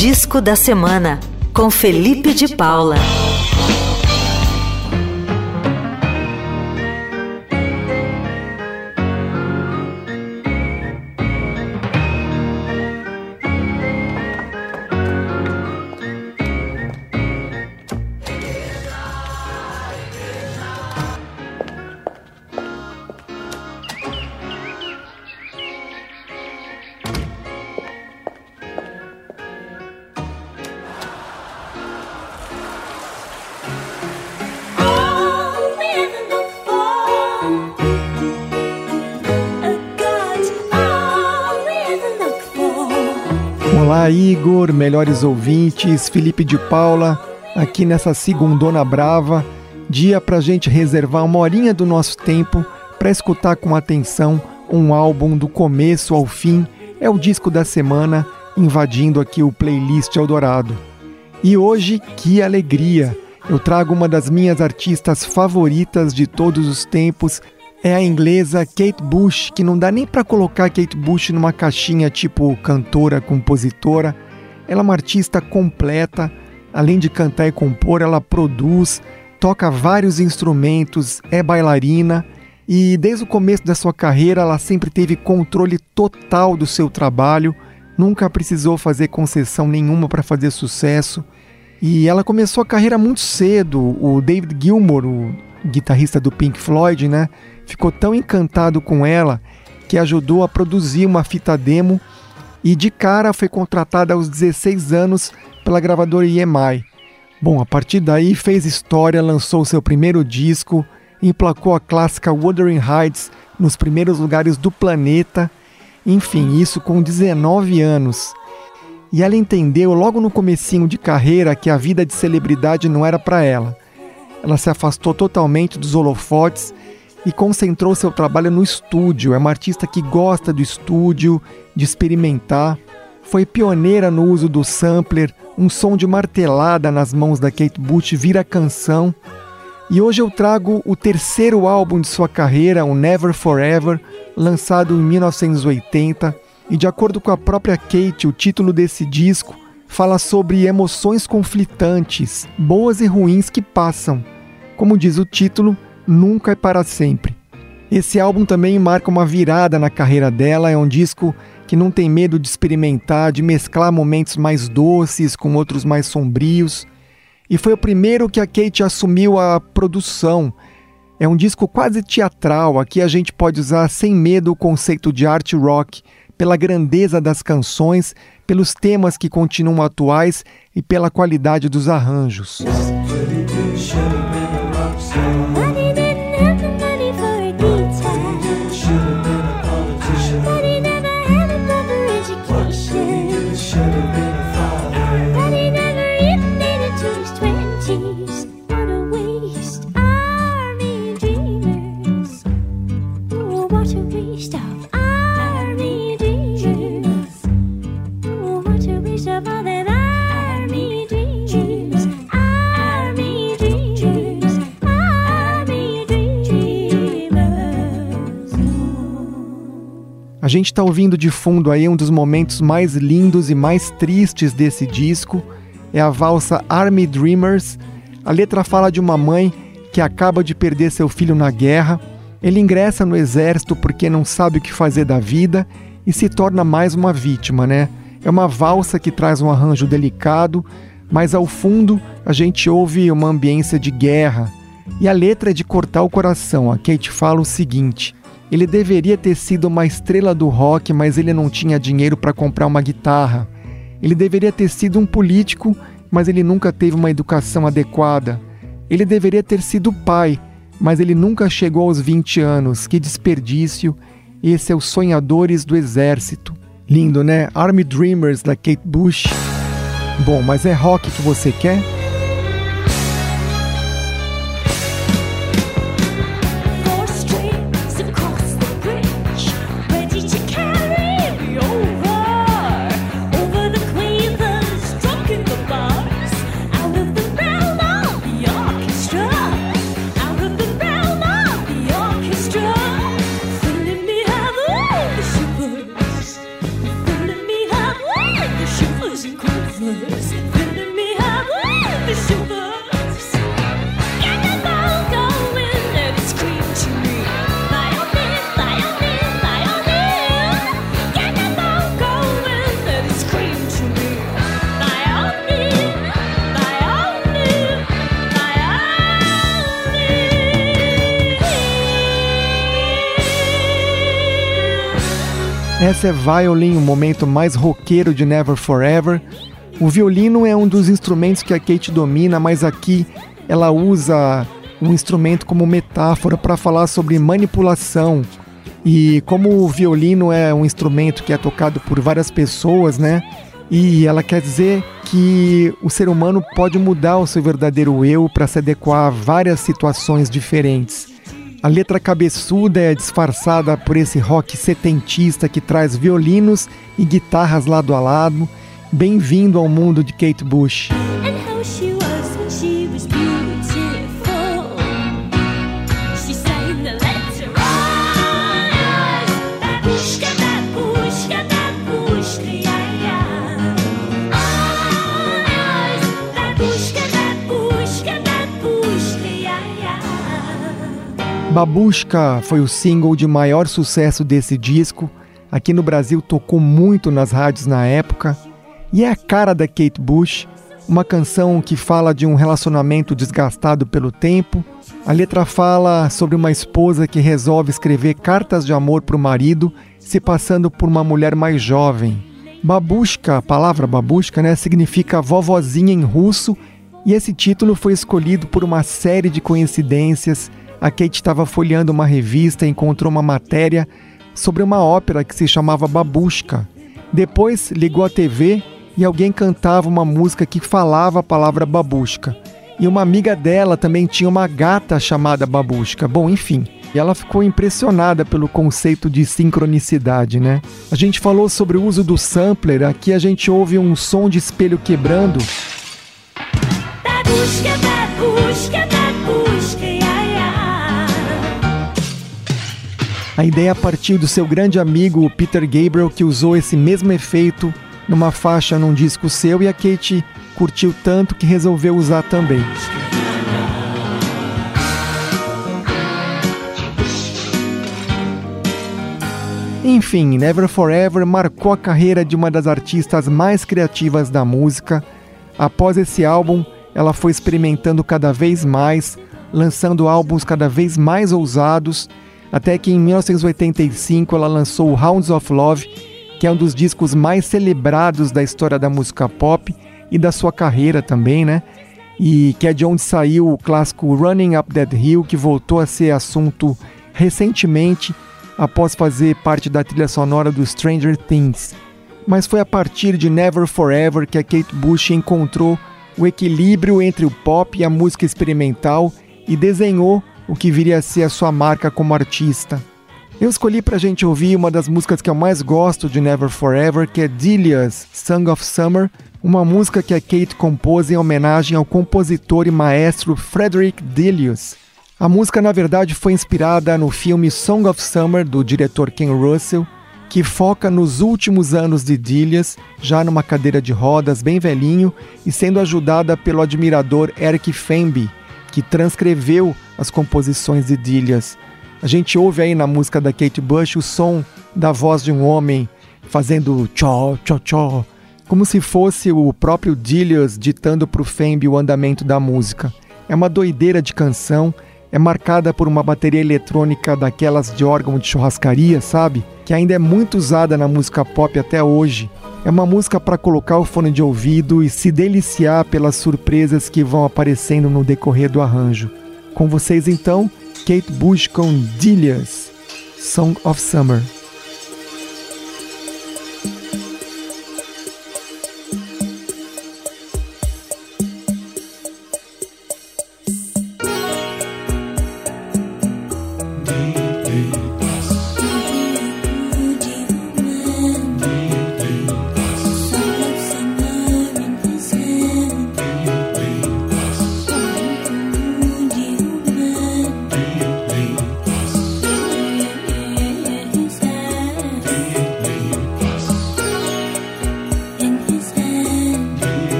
Disco da Semana, com Felipe de Paula. Igor, melhores ouvintes, Felipe de Paula, aqui nessa segundona brava, dia para gente reservar uma horinha do nosso tempo para escutar com atenção um álbum do começo ao fim, é o disco da semana, invadindo aqui o playlist Eldorado. E hoje, que alegria! Eu trago uma das minhas artistas favoritas de todos os tempos, é a inglesa Kate Bush, que não dá nem para colocar Kate Bush numa caixinha tipo cantora, compositora. Ela é uma artista completa, além de cantar e compor, ela produz, toca vários instrumentos, é bailarina e desde o começo da sua carreira ela sempre teve controle total do seu trabalho, nunca precisou fazer concessão nenhuma para fazer sucesso. E ela começou a carreira muito cedo. O David Gilmour, o guitarrista do Pink Floyd, né, ficou tão encantado com ela que ajudou a produzir uma fita demo e de cara foi contratada aos 16 anos pela gravadora EMI. Bom, a partir daí fez história, lançou seu primeiro disco, emplacou a clássica Wuthering Heights nos primeiros lugares do planeta, enfim, isso com 19 anos. E ela entendeu logo no comecinho de carreira que a vida de celebridade não era para ela. Ela se afastou totalmente dos holofotes e concentrou seu trabalho no estúdio. É uma artista que gosta do estúdio, de experimentar. Foi pioneira no uso do sampler, um som de martelada nas mãos da Kate Bush vira canção. E hoje eu trago o terceiro álbum de sua carreira, o Never Forever, lançado em 1980. E de acordo com a própria Kate, o título desse disco fala sobre emoções conflitantes, boas e ruins que passam. Como diz o título, nunca é para sempre. Esse álbum também marca uma virada na carreira dela, é um disco que não tem medo de experimentar, de mesclar momentos mais doces com outros mais sombrios. E foi o primeiro que a Kate assumiu a produção. É um disco quase teatral, aqui a gente pode usar sem medo o conceito de art rock, pela grandeza das canções, pelos temas que continuam atuais e pela qualidade dos arranjos. Gente está ouvindo de fundo aí um dos momentos mais lindos e mais tristes desse disco. É a valsa Army Dreamers. A letra fala de uma mãe que acaba de perder seu filho na guerra. Ele ingressa no exército porque não sabe o que fazer da vida e se torna mais uma vítima, né? É uma valsa que traz um arranjo delicado, mas ao fundo a gente ouve uma ambiência de guerra. E a letra é de cortar o coração. A Kate fala o seguinte: ele deveria ter sido uma estrela do rock, mas ele não tinha dinheiro para comprar uma guitarra. Ele deveria ter sido um político, mas ele nunca teve uma educação adequada. Ele deveria ter sido pai, mas ele nunca chegou aos 20 anos. Que desperdício! Esse é os Sonhadores do Exército. Lindo, né? Army Dreamers da Kate Bush. Bom, mas é rock que você quer? Essa é Violin, o momento mais roqueiro de Never Forever. O violino é um dos instrumentos que a Kate domina, mas aqui ela usa um instrumento como metáfora para falar sobre manipulação. E como o violino é um instrumento que é tocado por várias pessoas, né? E ela quer dizer que o ser humano pode mudar o seu verdadeiro eu para se adequar a várias situações diferentes. A letra cabeçuda é disfarçada por esse rock setentista que traz violinos e guitarras lado a lado. Bem-vindo ao mundo de Kate Bush. Babushka foi o single de maior sucesso desse disco. Aqui no Brasil tocou muito nas rádios na época. E é a cara da Kate Bush, uma canção que fala de um relacionamento desgastado pelo tempo. A letra fala sobre uma esposa que resolve escrever cartas de amor para o marido, se passando por uma mulher mais jovem. Babushka, a palavra babushka, né, significa vovozinha em russo, e esse título foi escolhido por uma série de coincidências a Kate estava folheando uma revista e encontrou uma matéria sobre uma ópera que se chamava Babushka. Depois ligou a TV e alguém cantava uma música que falava a palavra babushka. E uma amiga dela também tinha uma gata chamada babushka. Bom, enfim. E ela ficou impressionada pelo conceito de sincronicidade, né? A gente falou sobre o uso do sampler, aqui a gente ouve um som de espelho quebrando. Babushka, babushka. A ideia partiu do seu grande amigo Peter Gabriel, que usou esse mesmo efeito numa faixa num disco seu e a Kate curtiu tanto que resolveu usar também. Enfim, Never Forever marcou a carreira de uma das artistas mais criativas da música. Após esse álbum, ela foi experimentando cada vez mais, lançando álbuns cada vez mais ousados até que em 1985 ela lançou Hounds of Love, que é um dos discos mais celebrados da história da música pop e da sua carreira também, né? E que é de onde saiu o clássico Running Up That Hill, que voltou a ser assunto recentemente após fazer parte da trilha sonora do Stranger Things. Mas foi a partir de Never Forever que a Kate Bush encontrou o equilíbrio entre o pop e a música experimental e desenhou o que viria a ser a sua marca como artista. Eu escolhi para a gente ouvir uma das músicas que eu mais gosto de Never Forever, que é Delia's Song of Summer, uma música que a Kate compôs em homenagem ao compositor e maestro Frederick Delius. A música, na verdade, foi inspirada no filme Song of Summer, do diretor Ken Russell, que foca nos últimos anos de Delius, já numa cadeira de rodas, bem velhinho, e sendo ajudada pelo admirador Eric Fenby, que transcreveu as composições de Dillias. A gente ouve aí na música da Kate Bush o som da voz de um homem fazendo tchó, tchó, tchó, como se fosse o próprio Dillias ditando para o Fembe o andamento da música. É uma doideira de canção, é marcada por uma bateria eletrônica daquelas de órgão de churrascaria, sabe? Que ainda é muito usada na música pop até hoje. É uma música para colocar o fone de ouvido e se deliciar pelas surpresas que vão aparecendo no decorrer do arranjo. Com vocês então, Kate Bush com Dillias, Song of Summer.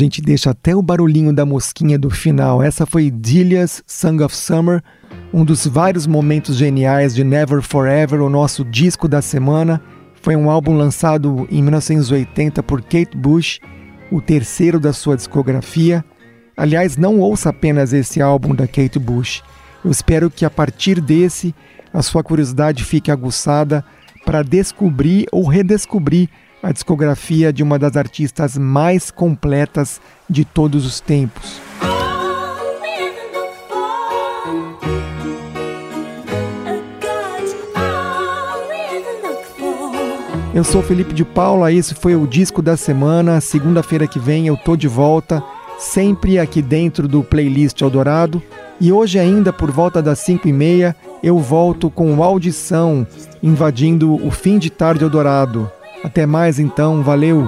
Gente deixa até o barulhinho da mosquinha do final. Essa foi Delia's Song of Summer, um dos vários momentos geniais de Never Forever, o nosso disco da semana. Foi um álbum lançado em 1980 por Kate Bush, o terceiro da sua discografia. Aliás, não ouça apenas esse álbum da Kate Bush. Eu espero que a partir desse a sua curiosidade fique aguçada para descobrir ou redescobrir a discografia de uma das artistas mais completas de todos os tempos. Eu sou Felipe de Paula, esse foi o disco da semana. Segunda-feira que vem eu tô de volta, sempre aqui dentro do playlist Eldorado. E hoje ainda por volta das 5 e meia eu volto com audição invadindo o fim de tarde Eldorado. Até mais então, valeu!